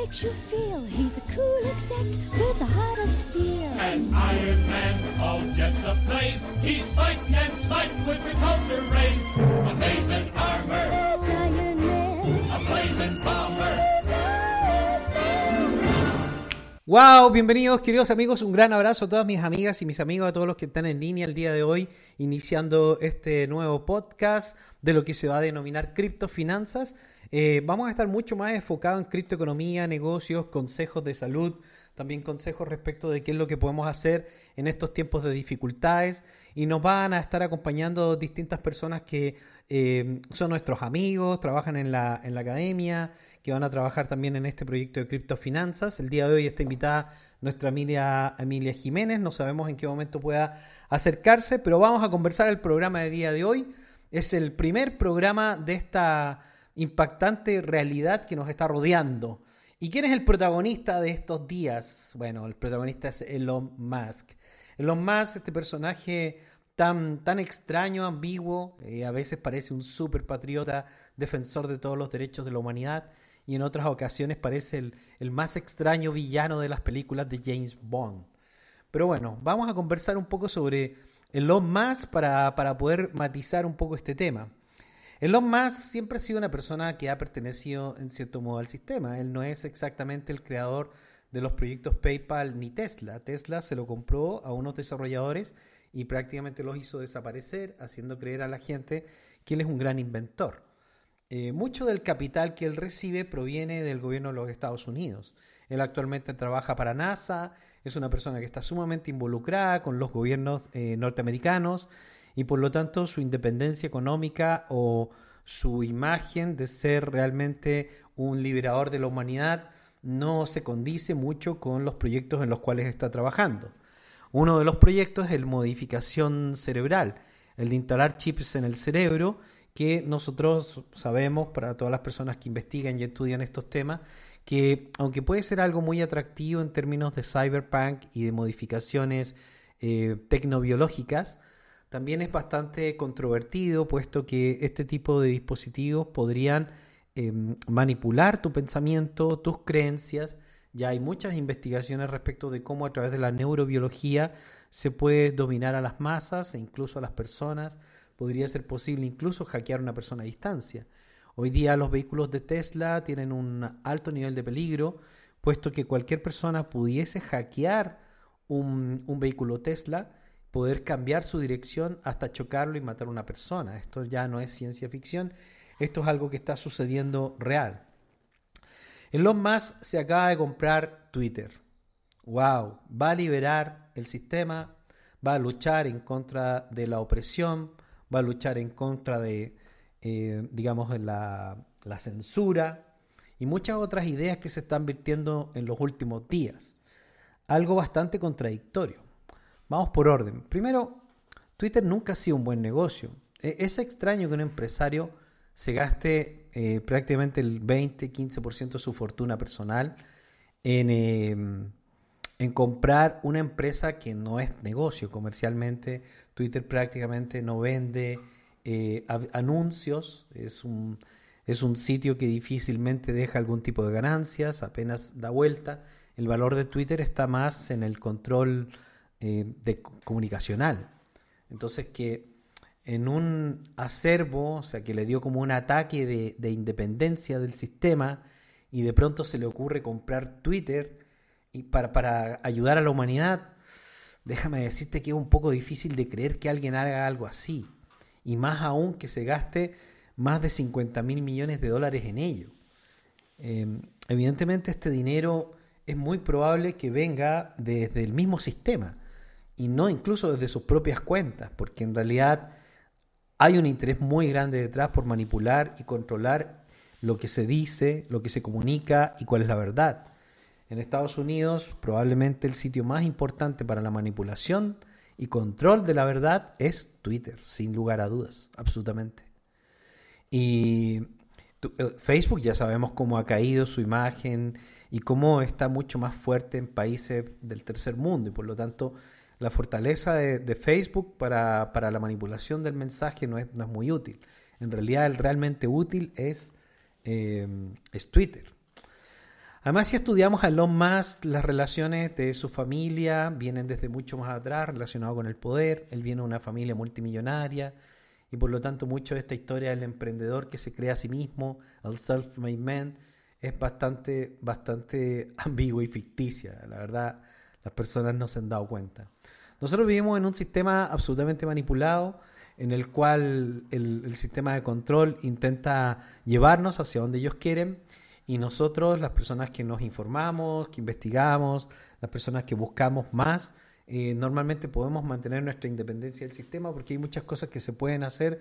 Makes you feel he's a cool exec with a heart of steel. As Iron Man, all jets ablaze, he's fighting and smiting with repulsor rays. Amazing armor, There's Iron Man. a blazing bomber. Wow, bienvenidos queridos amigos, un gran abrazo a todas mis amigas y mis amigos, a todos los que están en línea el día de hoy, iniciando este nuevo podcast de lo que se va a denominar criptofinanzas. Eh, vamos a estar mucho más enfocados en criptoeconomía, negocios, consejos de salud, también consejos respecto de qué es lo que podemos hacer en estos tiempos de dificultades y nos van a estar acompañando distintas personas que eh, son nuestros amigos, trabajan en la, en la academia, que van a trabajar también en este proyecto de criptofinanzas. El día de hoy está invitada nuestra Emilia, Emilia Jiménez, no sabemos en qué momento pueda acercarse, pero vamos a conversar el programa de día de hoy. Es el primer programa de esta impactante realidad que nos está rodeando. ¿Y quién es el protagonista de estos días? Bueno, el protagonista es Elon Musk. Elon Musk, este personaje tan, tan extraño, ambiguo, eh, a veces parece un super patriota, defensor de todos los derechos de la humanidad, y en otras ocasiones parece el, el más extraño villano de las películas de James Bond. Pero bueno, vamos a conversar un poco sobre Elon Musk para, para poder matizar un poco este tema. Elon Musk siempre ha sido una persona que ha pertenecido en cierto modo al sistema. Él no es exactamente el creador de los proyectos PayPal ni Tesla. Tesla se lo compró a unos desarrolladores y prácticamente los hizo desaparecer, haciendo creer a la gente que él es un gran inventor. Eh, mucho del capital que él recibe proviene del gobierno de los Estados Unidos. Él actualmente trabaja para NASA, es una persona que está sumamente involucrada con los gobiernos eh, norteamericanos y por lo tanto su independencia económica o su imagen de ser realmente un liberador de la humanidad no se condice mucho con los proyectos en los cuales está trabajando. Uno de los proyectos es el modificación cerebral, el de instalar chips en el cerebro que nosotros sabemos, para todas las personas que investigan y estudian estos temas, que aunque puede ser algo muy atractivo en términos de cyberpunk y de modificaciones eh, tecnobiológicas, también es bastante controvertido, puesto que este tipo de dispositivos podrían eh, manipular tu pensamiento, tus creencias. Ya hay muchas investigaciones respecto de cómo a través de la neurobiología se puede dominar a las masas e incluso a las personas. Podría ser posible incluso hackear a una persona a distancia. Hoy día los vehículos de Tesla tienen un alto nivel de peligro, puesto que cualquier persona pudiese hackear un vehículo Tesla, poder cambiar su dirección hasta chocarlo y matar a una persona. Esto ya no es ciencia ficción, esto es algo que está sucediendo real. Elon Musk se acaba de comprar Twitter. Wow, va a liberar el sistema, va a luchar en contra de la opresión, va a luchar en contra de, eh, digamos, la, la censura y muchas otras ideas que se están virtiendo en los últimos días. Algo bastante contradictorio. Vamos por orden. Primero, Twitter nunca ha sido un buen negocio. E- Es extraño que un empresario se gaste eh, prácticamente el 20-15% de su fortuna personal en, eh, en comprar una empresa que no es negocio comercialmente. Twitter prácticamente no vende eh, anuncios, es un, es un sitio que difícilmente deja algún tipo de ganancias, apenas da vuelta. El valor de Twitter está más en el control eh, de, comunicacional. Entonces que en un acervo, o sea, que le dio como un ataque de, de independencia del sistema y de pronto se le ocurre comprar Twitter y para, para ayudar a la humanidad, déjame decirte que es un poco difícil de creer que alguien haga algo así. Y más aún que se gaste más de 50 mil millones de dólares en ello. Eh, evidentemente este dinero es muy probable que venga desde el mismo sistema y no incluso desde sus propias cuentas, porque en realidad hay un interés muy grande detrás por manipular y controlar lo que se dice, lo que se comunica y cuál es la verdad. En Estados Unidos, probablemente el sitio más importante para la manipulación y control de la verdad es Twitter, sin lugar a dudas, absolutamente. Y eh, Facebook ya sabemos cómo ha caído su imagen y cómo está mucho más fuerte en países del tercer mundo y por lo tanto la fortaleza de, Facebook para, la manipulación del mensaje no es, muy útil. En realidad el realmente útil es, eh, Twitter. Además, si estudiamos a Elon Musk, las relaciones de su familia vienen desde mucho más atrás, relacionado con el poder. Él viene de una familia multimillonaria y por lo tanto mucho de esta historia del emprendedor que se crea a sí mismo, el self-made man, es bastante, bastante ambigua y ficticia. La verdad, las personas no se han dado cuenta. Nosotros vivimos en un sistema absolutamente manipulado en el cual el, sistema de control intenta llevarnos hacia donde ellos quieren y nosotros, las personas que nos informamos, que investigamos, las personas que buscamos más, eh, normalmente podemos mantener nuestra independencia del sistema porque hay muchas cosas que se pueden hacer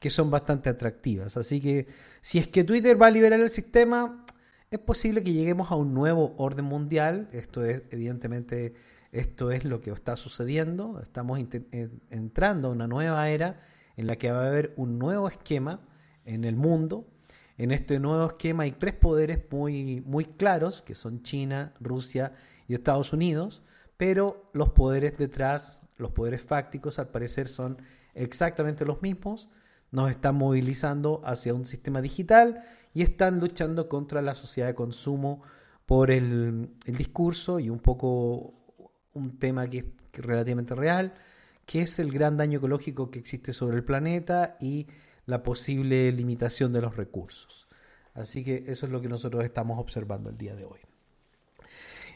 que son bastante atractivas. Así que si es que Twitter va a liberar el sistema, es posible que lleguemos a un nuevo orden mundial. Esto es, evidentemente, esto es lo que está sucediendo. Estamos entrando a una nueva era en la que va a haber un nuevo esquema en el mundo en este nuevo esquema hay tres poderes muy, muy claros, que son China, Rusia y Estados Unidos, pero los poderes detrás, los poderes fácticos, al parecer son exactamente los mismos. Nos están movilizando hacia un sistema digital y están luchando contra la sociedad de consumo por el, discurso y un poco un tema que es relativamente real, que es el gran daño ecológico que existe sobre el planeta y la posible limitación de los recursos. Así que eso es lo que nosotros estamos observando el día de hoy.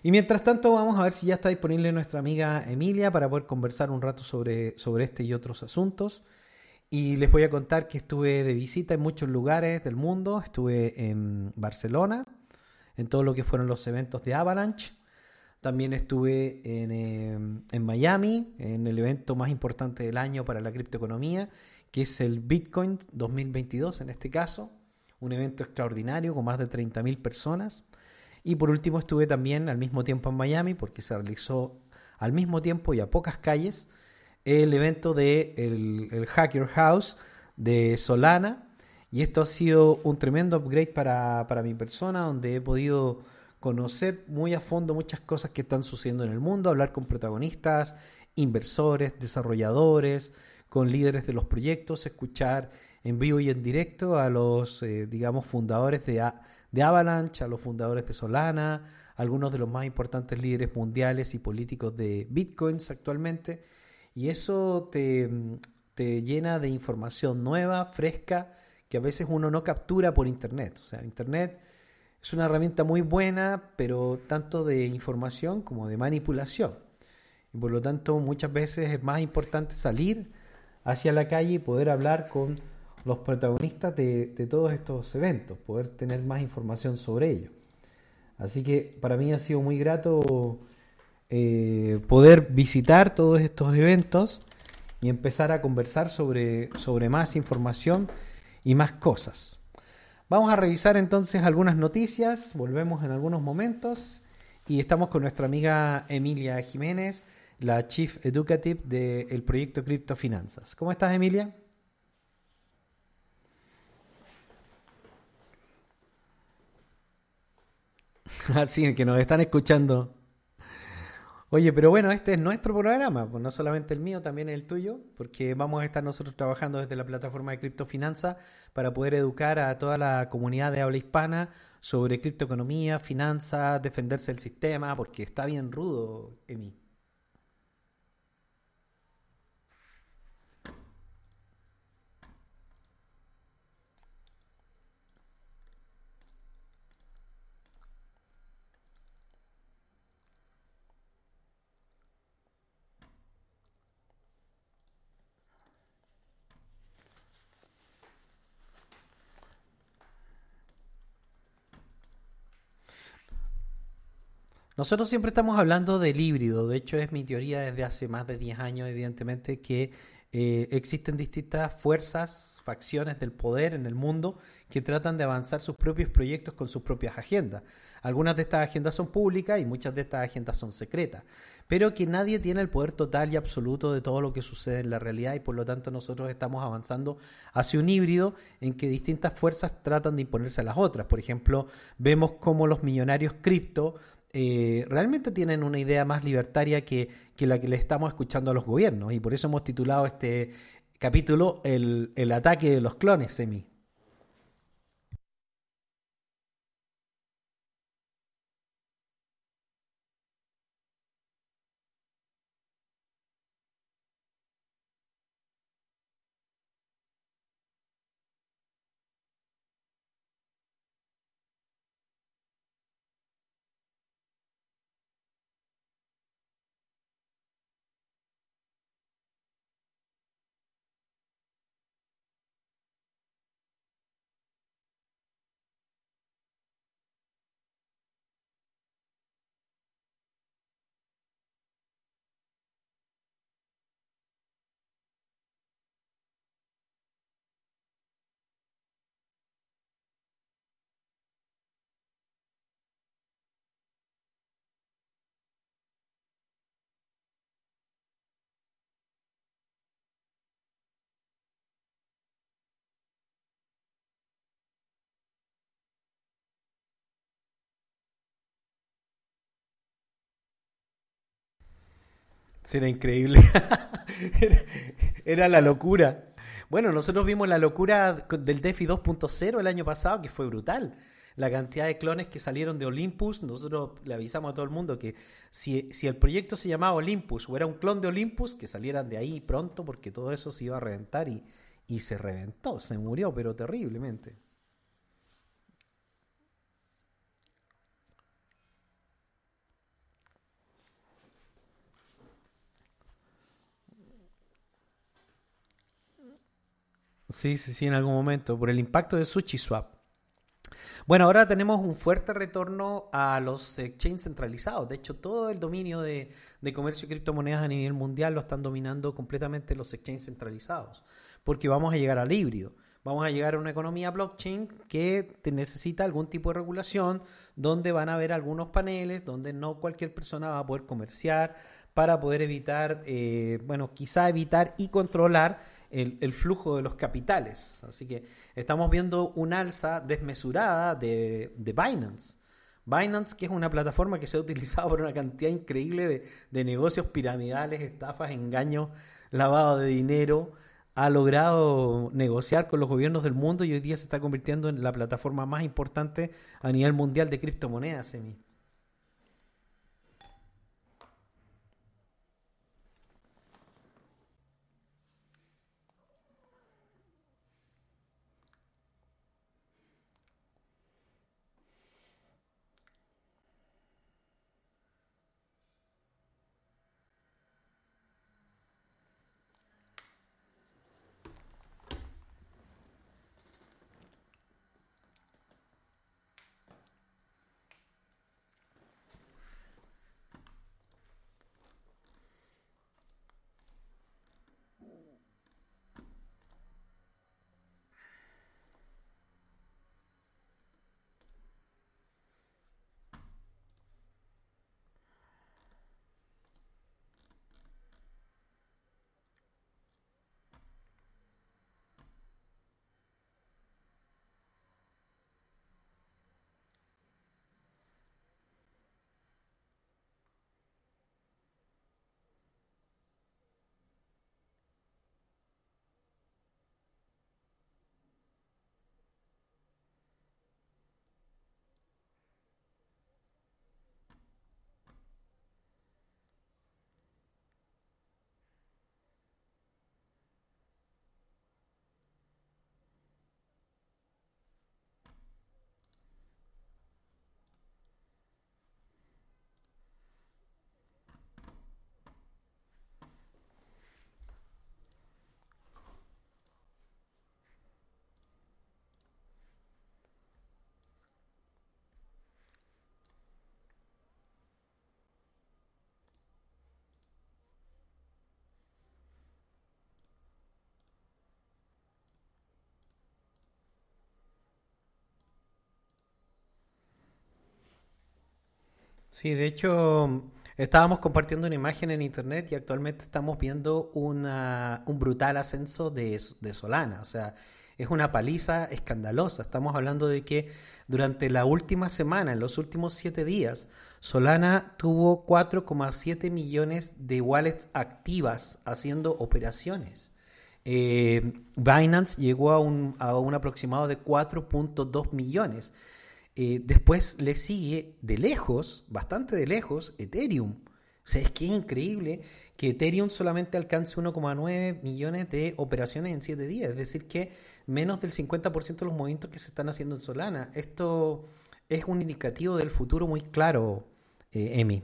Y mientras tanto vamos a ver si ya está disponible nuestra amiga Emilia para poder conversar un rato sobre, sobre este y otros asuntos. Y les voy a contar que estuve de visita en muchos lugares del mundo. Estuve en Barcelona, en todo lo que fueron los eventos de Avalanche. También estuve en, em, en Miami, en el evento más importante del año para la criptoeconomía, que es el Bitcoin 2022 en este caso, un evento extraordinario con más de 30.000 personas. Y por último estuve también al mismo tiempo en Miami porque se realizó al mismo tiempo y a pocas calles el evento de el, Hacker House de Solana. Y esto ha sido un tremendo upgrade para, para mi persona donde he podido conocer muy a fondo muchas cosas que están sucediendo en el mundo, hablar con protagonistas, inversores, desarrolladores, con líderes de los proyectos, escuchar en vivo y en directo a los, eh, digamos, fundadores de, de Avalanche, a los fundadores de Solana, algunos de los más importantes líderes mundiales y políticos de Bitcoins actualmente. Y eso te, te llena de información nueva, fresca, que a veces uno no captura por Internet. O sea, Internet es una herramienta muy buena, pero tanto de información como de manipulación. Y por lo tanto, muchas veces es más importante salir hacia la calle y poder hablar con los protagonistas de, todos estos eventos, poder tener más información sobre ellos. Así que para mí ha sido muy grato eh, poder visitar todos estos eventos y empezar a conversar sobre, sobre más información y más cosas. Vamos a revisar entonces algunas noticias, volvemos en algunos momentos y estamos con nuestra amiga Emilia Jiménez la Chief Educative del proyecto Criptofinanzas. ¿Cómo estás, Emilia? Así que nos están escuchando. Oye, pero bueno, este es nuestro programa, pues no solamente el mío, también el tuyo, porque vamos a estar nosotros trabajando desde la plataforma de Criptofinanza para poder educar a toda la comunidad de habla hispana sobre criptoeconomía, finanzas, defenderse del sistema, porque está bien rudo, Emi. Nosotros siempre estamos hablando del híbrido, de hecho es mi teoría desde hace más de 10 años, evidentemente, que eh, existen distintas fuerzas, facciones del poder en el mundo que tratan de avanzar sus propios proyectos con sus propias agendas. Algunas de estas agendas son públicas y muchas de estas agendas son secretas, pero que nadie tiene el poder total y absoluto de todo lo que sucede en la realidad y por lo tanto nosotros estamos avanzando hacia un híbrido en que distintas fuerzas tratan de imponerse a las otras. Por ejemplo, vemos cómo los millonarios cripto eh, realmente tienen una idea más libertaria que, que, la que le estamos escuchando a los gobiernos. Y por eso hemos titulado este capítulo El, el ataque de los clones, Semi. Será increíble. Era- Era la locura. Bueno, nosotros vimos la locura del DeFi 2.0 el año pasado, que fue brutal. La cantidad de clones que salieron de Olympus, nosotros le avisamos a todo el mundo que si, si el proyecto se llamaba Olympus o era un clon de Olympus, que salieran de ahí pronto porque todo eso se iba a reventar y, y se reventó, se murió, pero terriblemente. Sí, sí, sí, en algún momento, por el impacto de SushiSwap. Bueno, ahora tenemos un fuerte retorno a los exchanges centralizados. De hecho, todo el dominio de, de comercio de criptomonedas a nivel mundial lo están dominando completamente los exchanges centralizados. Porque vamos a llegar al híbrido. Vamos a llegar a una economía blockchain que necesita algún tipo de regulación, donde van a haber algunos paneles, donde no cualquier persona va a poder comerciar para poder evitar, eh, bueno, quizá evitar y controlar el, el flujo de los capitales. Así que estamos viendo un alza desmesurada de, de Binance. Binance, que es una plataforma que se ha utilizado por una cantidad increíble de, negocios piramidales, estafas, engaños, lavado de dinero, ha logrado negociar con los gobiernos del mundo y hoy día se está convirtiendo en la plataforma más importante a nivel mundial de criptomonedas, Emi. Sí, de hecho, estábamos compartiendo una imagen en internet y actualmente estamos viendo una- un brutal ascenso de, Solana. O sea, es una paliza escandalosa. Estamos hablando de que durante la última semana, en los últimos siete días, Solana tuvo 4,7 millones de wallets activas haciendo operaciones. Eh, Binance llegó a un, a un aproximado de 4.2 millones. Eh, después le sigue de lejos, bastante de lejos, Ethereum. O sea, es que es increíble que Ethereum solamente alcance 1,9 millones de operaciones en 7 días. Es decir, que menos del 50% de los movimientos que se están haciendo en Solana. Esto es un indicativo del futuro muy claro, eh, Emi.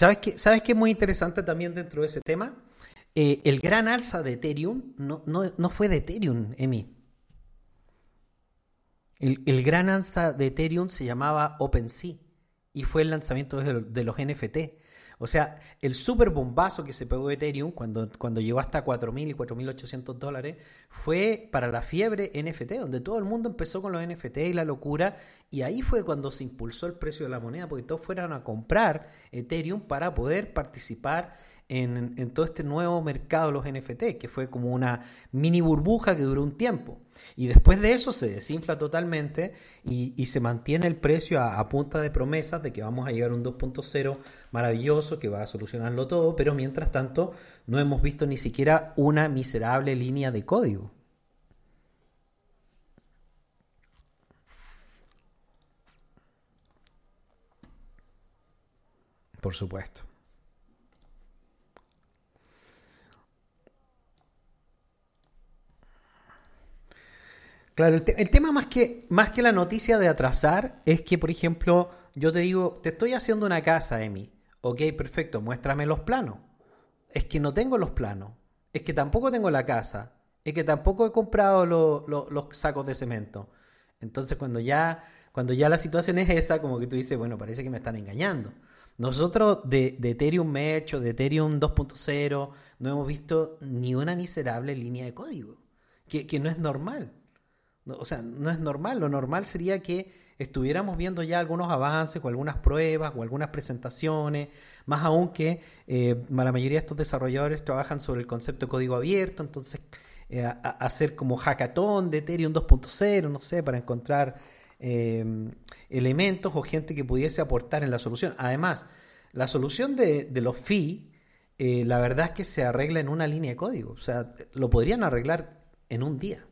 Sabes qué, sabes qué es muy interesante también dentro de ese tema? Eh, el gran alza de Ethereum no, no, no fue de Ethereum, Emi. El, el gran alza de Ethereum se llamaba OpenSea y fue el lanzamiento de los NFT. O sea, el super bombazo que se pegó Ethereum cuando, cuando llegó hasta 4.000 y 4.800 dólares fue para la fiebre NFT, donde todo el mundo empezó con los NFT y la locura, y ahí fue cuando se impulsó el precio de la moneda, porque todos fueron a comprar Ethereum para poder participar en, todo este nuevo mercado de los NFT, que fue como una mini burbuja que duró un tiempo. Y después de eso se desinfla totalmente y, se mantiene el precio a, punta de promesas de que vamos a llegar a un 2.0 maravilloso que va a solucionarlo todo, pero mientras tanto no hemos visto ni siquiera una miserable línea de código. Por supuesto. Claro, el, tema más que, más que la noticia de atrasar es que, por ejemplo, yo te digo, te estoy haciendo una casa, Emi. Ok, perfecto, muéstrame los planos. Es que no tengo los planos. Es que tampoco tengo la casa. Es que tampoco he comprado los sacos de cemento. Entonces, cuando ya, cuando ya la situación es esa, como que tú dices, bueno, parece que me están engañando. Nosotros de, Ethereum Merch o de Ethereum 2.0 no hemos visto ni una miserable línea de código, que no es normal. O sea, no es normal. Lo normal sería que estuviéramos viendo ya algunos avances o algunas pruebas o algunas presentaciones, más aún que eh, la mayoría de estos desarrolladores trabajan sobre el concepto de código abierto, entonces eh, hacer como hackathon de Ethereum 2.0, no sé, para encontrar eh, elementos o gente que pudiese aportar en la solución. Además, la solución de, de los fees, la verdad es que se arregla en una línea de código, o sea, lo podrían arreglar en un día.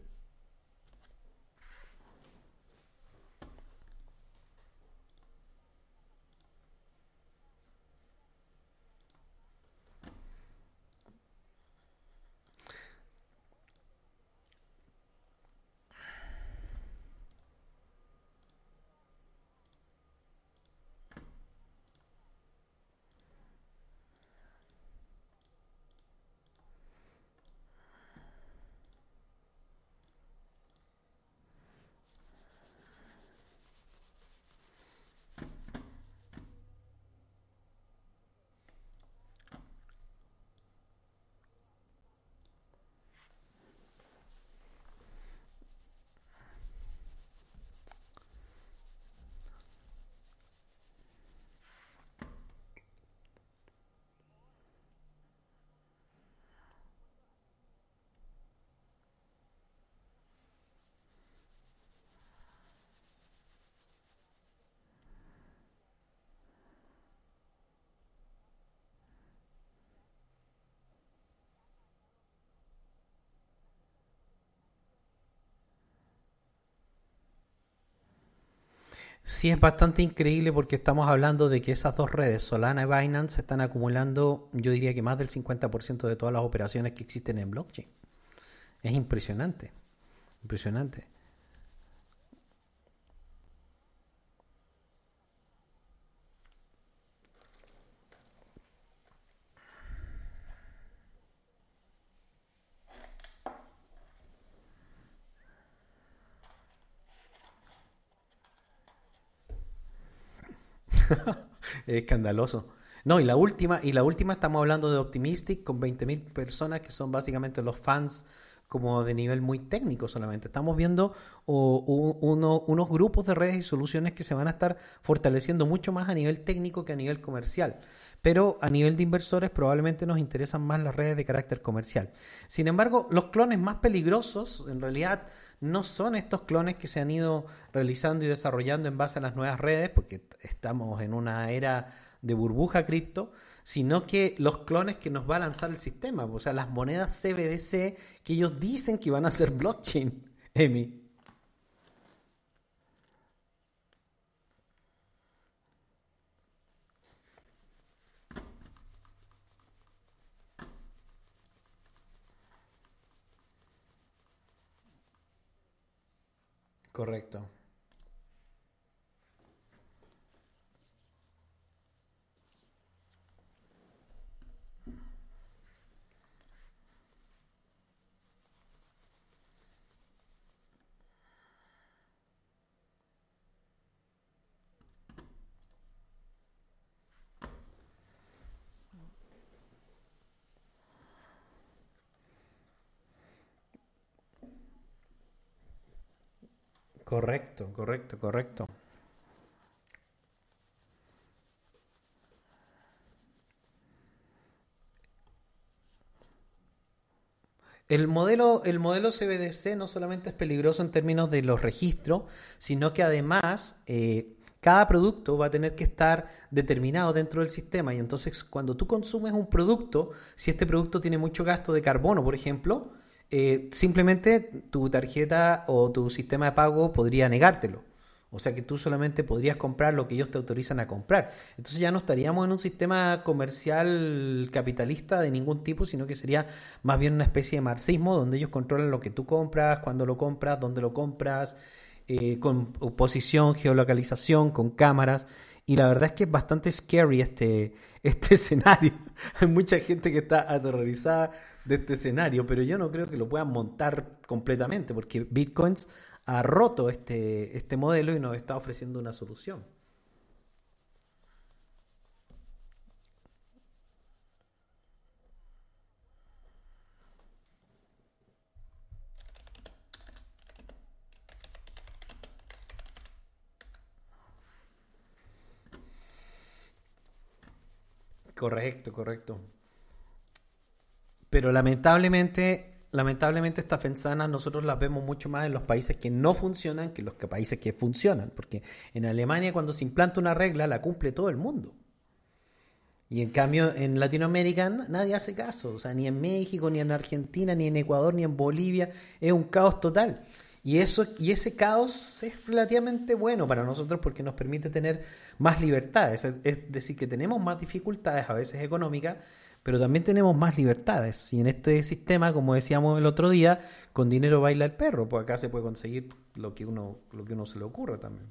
Sí, es bastante increíble porque estamos hablando de que esas dos redes, Solana y Binance, están acumulando, yo diría que más del 50% de todas las operaciones que existen en blockchain. Es impresionante, impresionante. escandaloso. No, y la última, y la última estamos hablando de Optimistic con 20.000 personas que son básicamente los fans como de nivel muy técnico solamente. Estamos viendo unos grupos de redes y soluciones que se van a estar fortaleciendo mucho más a nivel técnico que a nivel comercial. Pero a nivel de inversores probablemente nos interesan más las redes de carácter comercial. Sin embargo, los clones más peligrosos en realidad no son estos clones que se han ido realizando y desarrollando en base a las nuevas redes, porque estamos en una era de burbuja cripto, sino que los clones que nos va a lanzar el sistema, o sea, las monedas CBDC que ellos dicen que van a ser blockchain, Emi. Correcto. Correcto, correcto, correcto. El modelo, el modelo CBDC no solamente es peligroso en términos de los registros, sino que además eh, cada producto va a tener que estar determinado dentro del sistema. Y entonces cuando tú consumes un producto, si este producto tiene mucho gasto de carbono, por ejemplo, eh, simplemente tu tarjeta o tu sistema de pago podría negártelo. O sea que tú solamente podrías comprar lo que ellos te autorizan a comprar. Entonces ya no estaríamos en un sistema comercial capitalista de ningún tipo, sino que sería más bien una especie de marxismo donde ellos controlan lo que tú compras, cuándo lo compras, dónde lo compras, eh, con posición, geolocalización, con cámaras. Y la verdad es que es bastante scary este, este escenario. Hay mucha gente que está aterrorizada de este escenario, pero yo no creo que lo puedan montar completamente, porque Bitcoins ha roto este, este modelo y nos está ofreciendo una solución. Correcto, correcto. Pero lamentablemente lamentablemente estas fensanas nosotros las vemos mucho más en los países que no funcionan que en los países que funcionan, porque en Alemania cuando se implanta una regla la cumple todo el mundo. Y en cambio en Latinoamérica nadie hace caso, o sea, ni en México, ni en Argentina, ni en Ecuador, ni en Bolivia, es un caos total. Y, eso, y ese caos es relativamente bueno para nosotros porque nos permite tener más libertades, es decir, que tenemos más dificultades a veces económicas, pero también tenemos más libertades. Y en este sistema, como decíamos el otro día, con dinero baila el perro, pues acá se puede conseguir lo que uno, lo que uno se le ocurra también.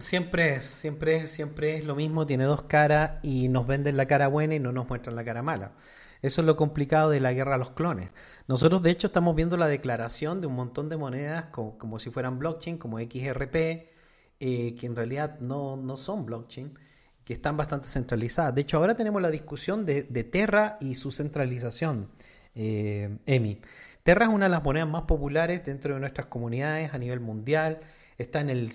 Siempre es, siempre es, siempre es lo mismo, tiene dos caras y nos venden la cara buena y no nos muestran la cara mala. Eso es lo complicado de la guerra a los clones. Nosotros de hecho estamos viendo la declaración de un montón de monedas como, si fueran blockchain, como XRP, eh, que en realidad no, no, son blockchain, que están bastante centralizadas. De hecho ahora tenemos la discusión de, Terra y su centralización, eh, EMI. Terra es una de las monedas más populares dentro de nuestras comunidades a nivel mundial. Está en el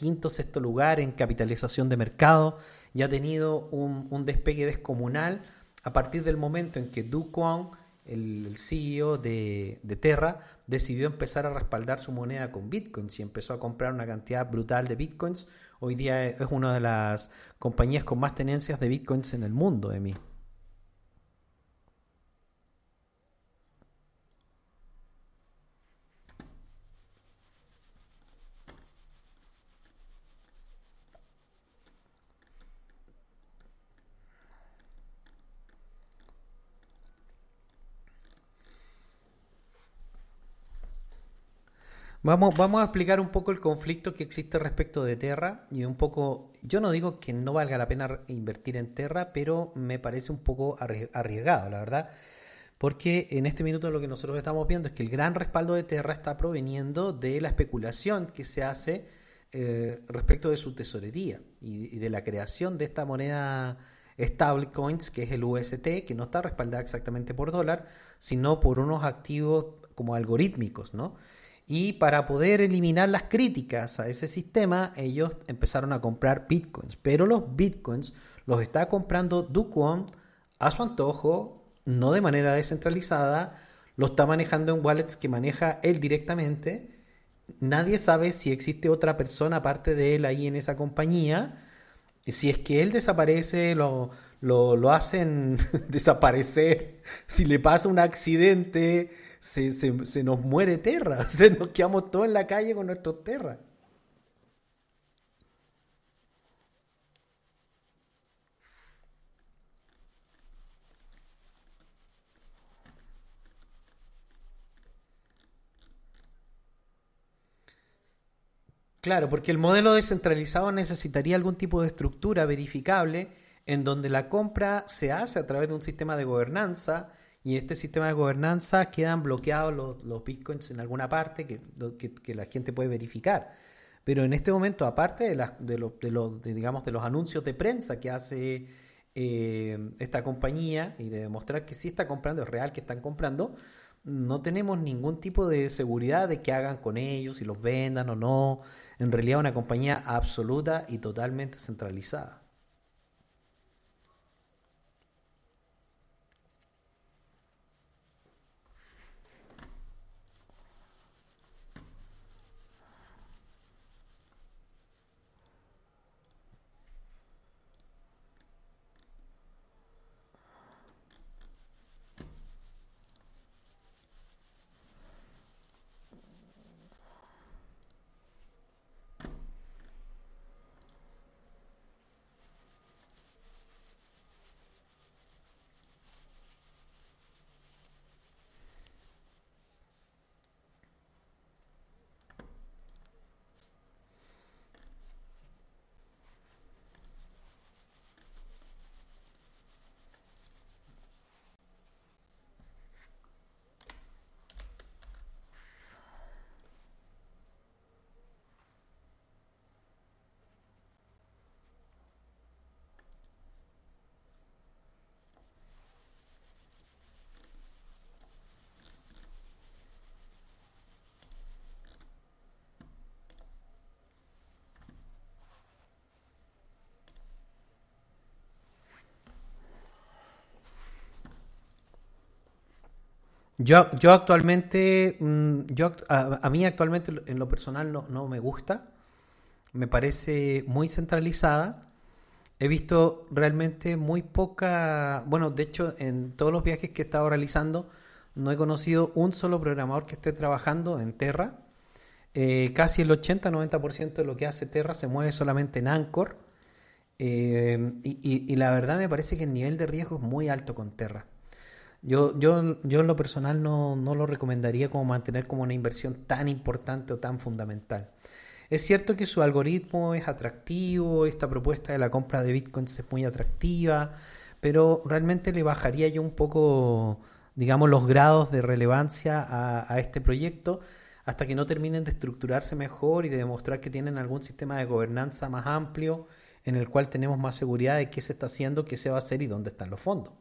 quinto, sexto lugar en capitalización de mercado y ha tenido un, despegue descomunal a partir del momento en que Du Kwon, el, CEO de, Terra, decidió empezar a respaldar su moneda con bitcoins y empezó a comprar una cantidad brutal de bitcoins. Hoy día es una de las compañías con más tenencias de bitcoins en el mundo, de Vamos, vamos a explicar un poco el conflicto que existe respecto de Terra y un poco, yo no digo que no valga la pena invertir en Terra, pero me parece un poco arriesgado, la verdad, porque en este minuto lo que nosotros estamos viendo es que el gran respaldo de Terra está proveniendo de la especulación que se hace eh, respecto de su tesorería y, y de la creación de esta moneda stablecoins, que es el UST, que no está respaldada exactamente por dólar, sino por unos activos como algorítmicos, ¿no? Y para poder eliminar las críticas a ese sistema, ellos empezaron a comprar bitcoins. Pero los bitcoins los está comprando Duquon a su antojo, no de manera descentralizada, lo está manejando en wallets que maneja él directamente. Nadie sabe si existe otra persona aparte de él ahí en esa compañía. Si es que él desaparece, lo, lo, lo hacen desaparecer. Si le pasa un accidente, se, se, se nos muere Terra. Se nos quedamos todos en la calle con nuestros Terra. Claro, porque el modelo descentralizado necesitaría algún tipo de estructura verificable en donde la compra se hace a través de un sistema de gobernanza y este sistema de gobernanza quedan bloqueados los, bitcoins en alguna parte que, la gente puede verificar. Pero en este momento, aparte de, las, de, lo, de, lo, digamos, de los anuncios de prensa que hace eh, esta compañía y de demostrar que sí está comprando, es real que están comprando, no tenemos ningún tipo de seguridad de que hagan con ellos, si los vendan o no. En realidad una compañía absoluta y totalmente centralizada. Yo, yo actualmente, mm, yo, a, a, mí actualmente en lo personal no, no, me gusta, me parece muy centralizada. He visto realmente muy poca, bueno, de hecho en todos los viajes que he estado realizando no he conocido un solo programador que esté trabajando en Terra. Eh, casi el 80-90% de lo que hace Terra se mueve solamente en Anchor. Eh, y, y, y la verdad me parece que el nivel de riesgo es muy alto con Terra. Yo, yo, yo en lo personal no, no, lo recomendaría como mantener como una inversión tan importante o tan fundamental. Es cierto que su algoritmo es atractivo, esta propuesta de la compra de bitcoins es muy atractiva, pero realmente le bajaría yo un poco, digamos, los grados de relevancia a, a este proyecto hasta que no terminen de estructurarse mejor y de demostrar que tienen algún sistema de gobernanza más amplio en el cual tenemos más seguridad de qué se está haciendo, qué se va a hacer y dónde están los fondos.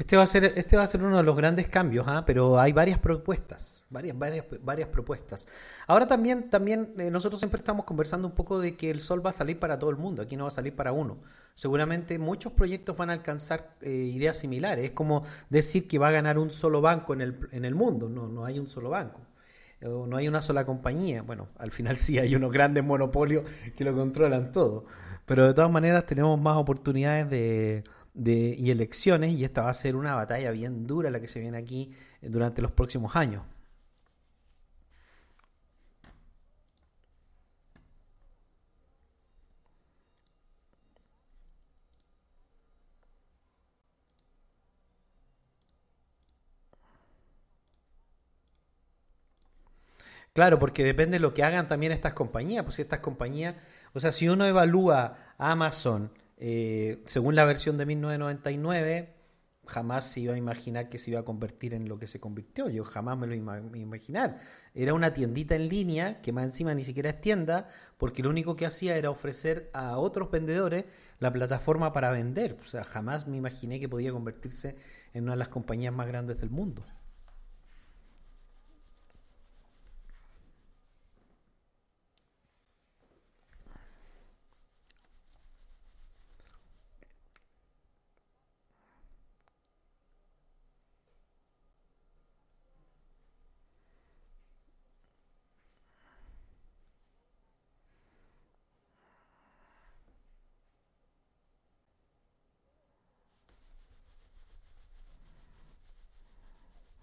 Este va a ser, este va a ser uno de los grandes cambios, ¿ah? pero hay varias propuestas, varias, varias, varias propuestas. Ahora también, también eh, nosotros siempre estamos conversando un poco de que el sol va a salir para todo el mundo, aquí no va a salir para uno. Seguramente muchos proyectos van a alcanzar eh, ideas similares. Es como decir que va a ganar un solo banco en el, en el mundo, no, no hay un solo banco. No hay una sola compañía. Bueno, al final sí hay unos grandes monopolios que lo controlan todo. Pero de todas maneras tenemos más oportunidades de, y elecciones y esta va a ser una batalla bien dura la que se viene aquí eh, durante los próximos años. Claro, porque depende de lo que hagan también estas compañías. Pues si estas compañías, o sea, si uno evalúa a Amazon eh, según la versión de 1999, jamás se iba a imaginar que se iba a convertir en lo que se convirtió. Yo jamás me lo iba a imaginar. Era una tiendita en línea que más encima ni siquiera es tienda, porque lo único que hacía era ofrecer a otros vendedores la plataforma para vender. O sea, jamás me imaginé que podía convertirse en una de las compañías más grandes del mundo.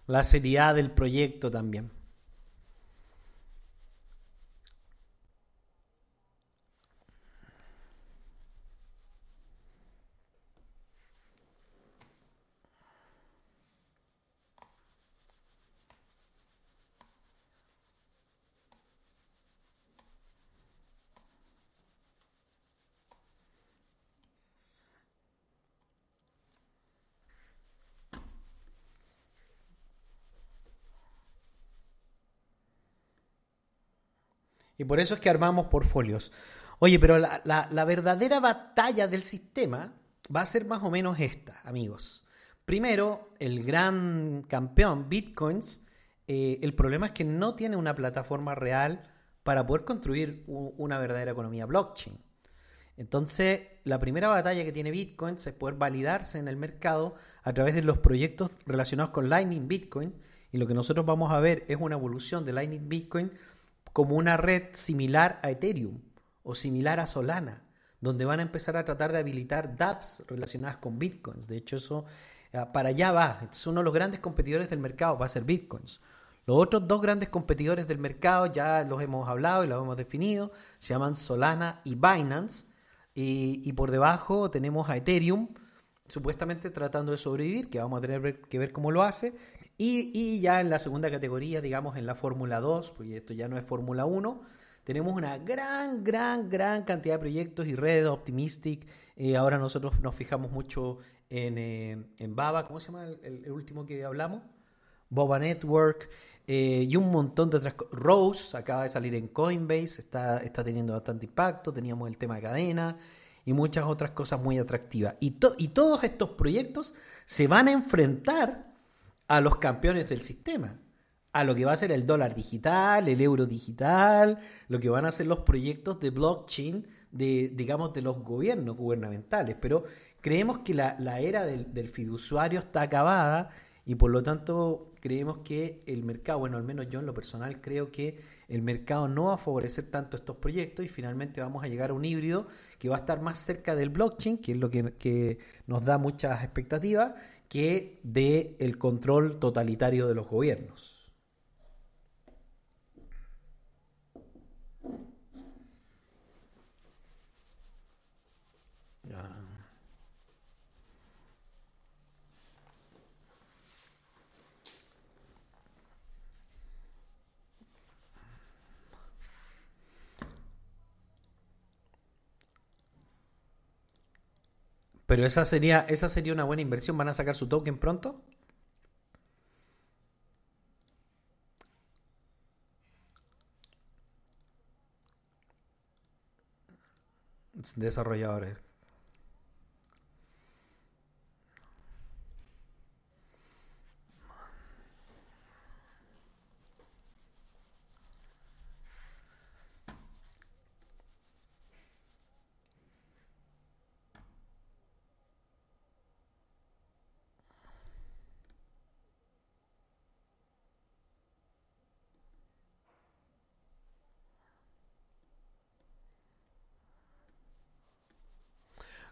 La seriedad del proyecto también. Y por eso es que armamos portfolios. Oye, pero la, la- verdadera batalla del sistema va a ser más o menos esta, amigos. Primero, el gran campeón, Bitcoins, eh, el problema es que no tiene una plataforma real para poder construir una verdadera economía blockchain. Entonces, la primera batalla que tiene Bitcoin es poder validarse en el mercado a través de los proyectos relacionados con Lightning Bitcoin. Y lo que nosotros vamos a ver es una evolución de Lightning Bitcoin como una red similar a Ethereum o similar a Solana, donde van a empezar a tratar de habilitar dApps relacionadas con Bitcoins. De hecho, eso eh, para allá va. Entonces, uno de los grandes competidores del mercado va a ser Bitcoins. Los otros dos grandes competidores del mercado ya los hemos hablado y los hemos definido. Se llaman Solana y Binance. Y, y por debajo tenemos a Ethereum, supuestamente tratando de sobrevivir, que vamos a tener que ver cómo lo hace. Y, y ya en la segunda categoría, digamos en la Fórmula 2, porque esto ya no es Fórmula 1, tenemos una gran, gran, gran cantidad de proyectos y redes, Optimistic. Eh, ahora nosotros nos fijamos mucho en, eh, en Baba, ¿cómo se llama el último que hablamos? Boba Network eh, y un montón de otras cosas. Rose acaba de salir en Coinbase, está, está teniendo bastante impacto. Teníamos el tema de cadena y muchas otras cosas muy atractivas. Y, to- y todos estos proyectos se van a enfrentar a los campeones del sistema, a lo que va a ser el dólar digital, el euro digital, lo que van a ser los proyectos de blockchain de, digamos, de los gobiernos gubernamentales. Pero creemos que la, la era del, del fiduciario está acabada y por lo tanto creemos que el mercado, bueno, al menos yo en lo personal creo que el mercado no va a favorecer tanto estos proyectos y finalmente vamos a llegar a un híbrido que va a estar más cerca del blockchain, que es lo que, nos da muchas expectativas, que de el control totalitario de los gobiernos. Pero esa sería, esa sería una buena inversión. ¿Van a sacar su token pronto? Desarrolladores.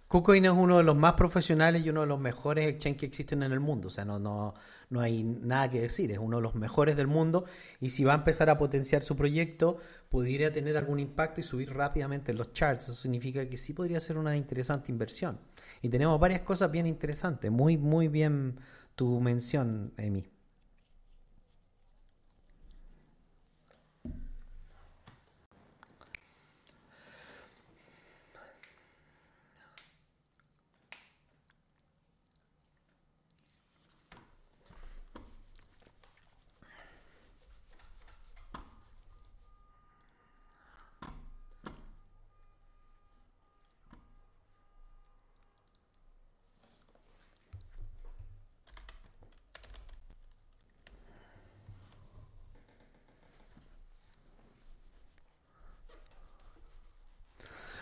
KuCoin es uno de los más profesionales y uno de los mejores exchange que existen en el mundo. O sea, no, no, no hay nada que decir. Es uno de los mejores del mundo. Y si va a empezar a potenciar su proyecto, podría tener algún impacto y subir rápidamente en los charts. Eso significa que sí podría ser una interesante inversión. Y tenemos varias cosas bien interesantes. Muy, muy bien tu mención, Emi.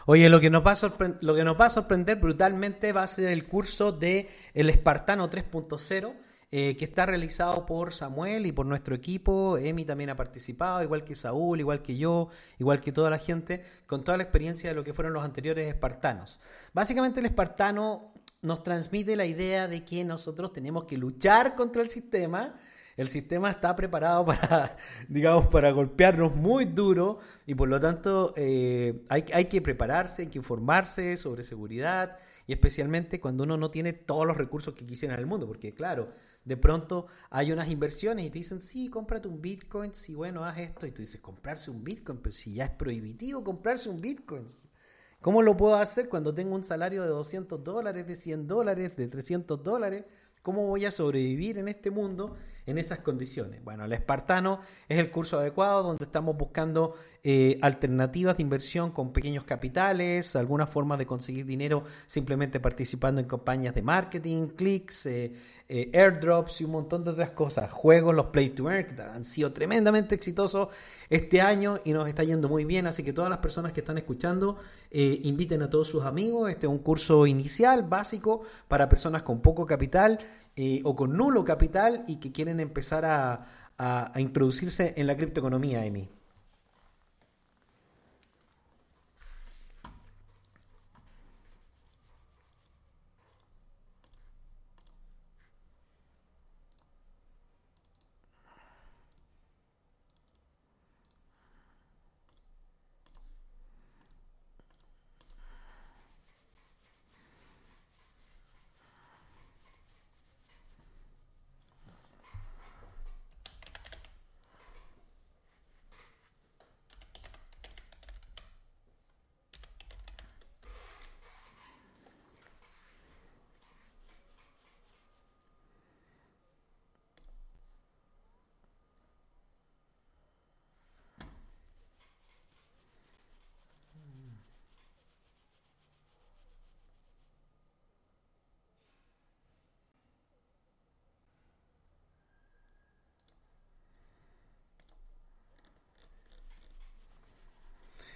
Oye, lo que, nos va a lo que nos va a sorprender brutalmente va a ser el curso de El Espartano 3.0, eh, que está realizado por Samuel y por nuestro equipo. Emi también ha participado, igual que Saúl, igual que yo, igual que toda la gente, con toda la experiencia de lo que fueron los anteriores espartanos. Básicamente el espartano nos transmite la idea de que nosotros tenemos que luchar contra el sistema, el sistema está preparado para, digamos, para golpearnos muy duro y por lo tanto eh, hay, hay, que prepararse, hay que informarse sobre seguridad y especialmente cuando uno no tiene todos los recursos que quisiera en el mundo, porque claro, de pronto hay unas inversiones y te dicen, sí, cómprate un Bitcoin, sí, bueno, haz esto, y tú dices, comprarse un Bitcoin, pero si ya es prohibitivo comprarse un Bitcoin. ¿Cómo lo puedo hacer cuando tengo un salario de 200 dólares, de 100 dólares, de 300 dólares? ¿Cómo voy a sobrevivir en este mundo en esas condiciones? Bueno, el espartano es el curso adecuado donde estamos buscando eh, alternativas de inversión con pequeños capitales, algunas formas de conseguir dinero simplemente participando en campañas de marketing, clics, eh, eh, airdrops y un montón de otras cosas. Juegos, los play to earn, que han sido tremendamente exitosos este año y nos está yendo muy bien. Así que todas las personas que están escuchando, inviten a todos sus amigos. Este es un curso inicial, básico, para personas con poco capital o con nulo capital y que quieren empezar a, a introducirse en la criptoeconomía, Emi.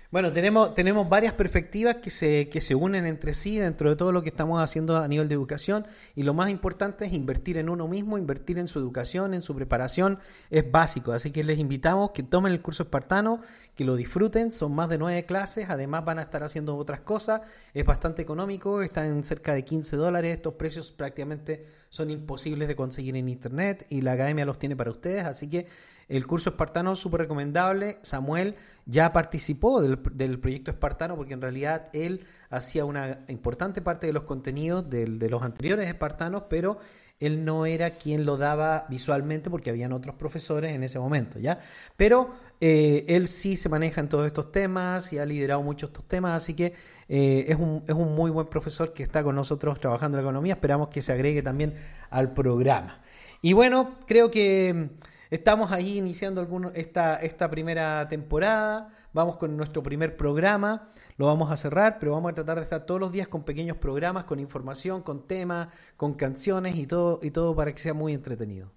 Bueno, tenemos, tenemos varias perspectivas que se, que se unen entre sí dentro de todo lo que estamos haciendo a nivel de educación. Y lo más importante es invertir en uno mismo, invertir en su educación, en su preparación, es básico. Así que les invitamos que tomen el curso espartano, que lo disfruten, son más de nueve clases, además van a estar haciendo otras cosas, es bastante económico, están en cerca de 15 dólares, estos precios prácticamente son imposibles de conseguir en internet. Y la academia los tiene para ustedes, así que el curso espartano súper recomendable. Samuel ya participó del, proyecto espartano porque en realidad él hacía una importante parte de los contenidos de los anteriores espartanos, pero él no era quien lo daba visualmente porque habían otros profesores en ese momento, ¿ya? Pero eh, él sí se maneja en todos estos temas y ha liderado muchos estos temas, así que eh, es, un, es un muy buen profesor que está con nosotros trabajando en la economía. Esperamos que se agregue también al programa. Y bueno, creo que Estamos ahí iniciando alguno, esta, esta primera temporada, vamos con nuestro primer programa, lo vamos a cerrar, pero vamos a tratar de estar todos los días con pequeños programas, con información, con temas, con canciones y todo, y todo para que sea muy entretenido.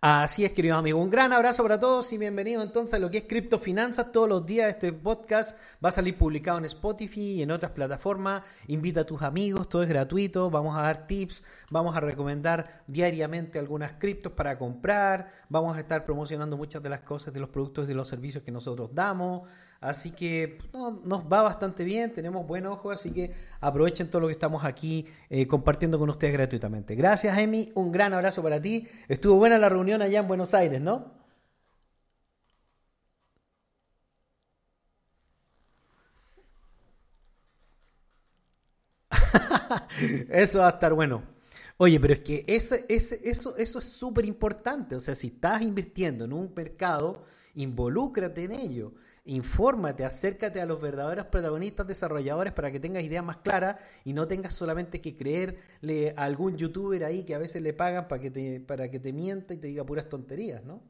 Así es, queridos amigos. Un gran abrazo para todos y bienvenido entonces a lo que es criptofinanzas. Todos los días este podcast va a salir publicado en Spotify y en otras plataformas. Invita a tus amigos, todo es gratuito. Vamos a dar tips, vamos a recomendar diariamente algunas criptos para comprar. Vamos a estar promocionando muchas de las cosas, de los productos y de los servicios que nosotros damos. Así que nos va bastante bien, tenemos buen ojo, así que aprovechen todo lo que estamos aquí eh, compartiendo con ustedes gratuitamente. Gracias, Emi, un gran abrazo para ti. Estuvo buena la reunión allá en Buenos Aires, ¿no? eso va a estar bueno. Oye, pero es que ese, ese, eso, eso es súper importante. O sea, si estás invirtiendo en un mercado, involúcrate en ello infórmate, acércate a los verdaderos protagonistas desarrolladores para que tengas ideas más claras y no tengas solamente que creerle a algún youtuber ahí que a veces le pagan para que te, para que te mienta y te diga puras tonterías, ¿no?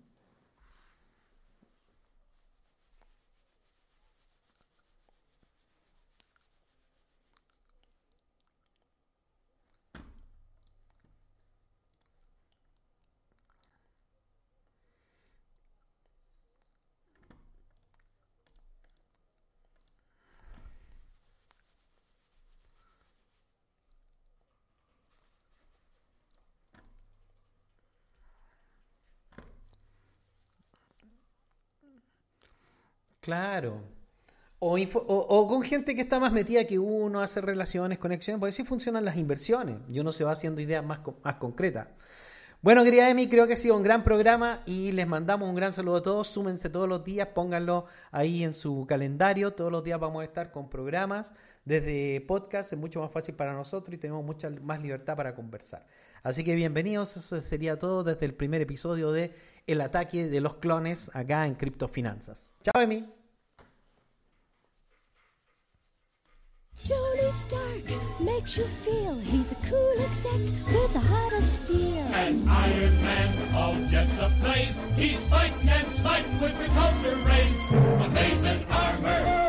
Claro. O, con gente que está más metida que uno, hace relaciones, conexiones, porque así funcionan las inversiones y uno se va haciendo ideas más, más concretas. Bueno, querida Emi, creo que ha sido un gran programa y les mandamos un gran saludo a todos. Súmense todos los días, pónganlo ahí en su calendario. Todos los días vamos a estar con programas desde podcast, es mucho más fácil para nosotros y tenemos mucha más libertad para conversar. Así que bienvenidos, eso sería todo desde el primer episodio de El ataque de los clones acá en Criptofinanzas. Chao, Emi. Tony Stark makes you feel he's a cool exec with a heart of steel. And Iron Man, all jets ablaze, he's fighting and smiting with repulsor rays. Amazing armor.